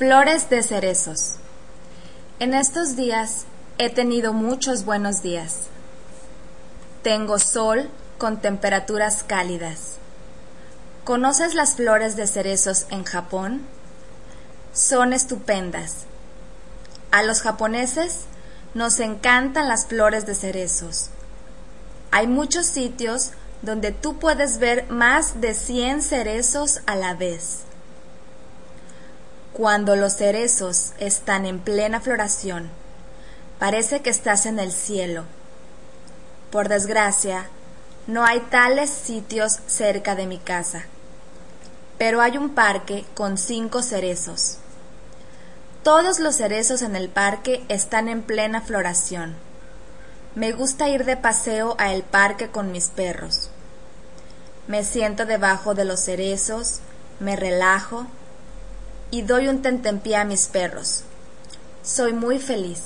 Flores de cerezos. En estos días he tenido muchos buenos días. Tengo sol con temperaturas cálidas. ¿Conoces las flores de cerezos en Japón? Son estupendas. A los japoneses nos encantan las flores de cerezos. Hay muchos sitios donde tú puedes ver más de 100 cerezos a la vez. Cuando los cerezos están en plena floración, parece que estás en el cielo. Por desgracia, no hay tales sitios cerca de mi casa, pero hay un parque con cinco cerezos. Todos los cerezos en el parque están en plena floración. Me gusta ir de paseo a el parque con mis perros. Me siento debajo de los cerezos, me relajo y doy un tentempié a mis perros. Soy muy feliz.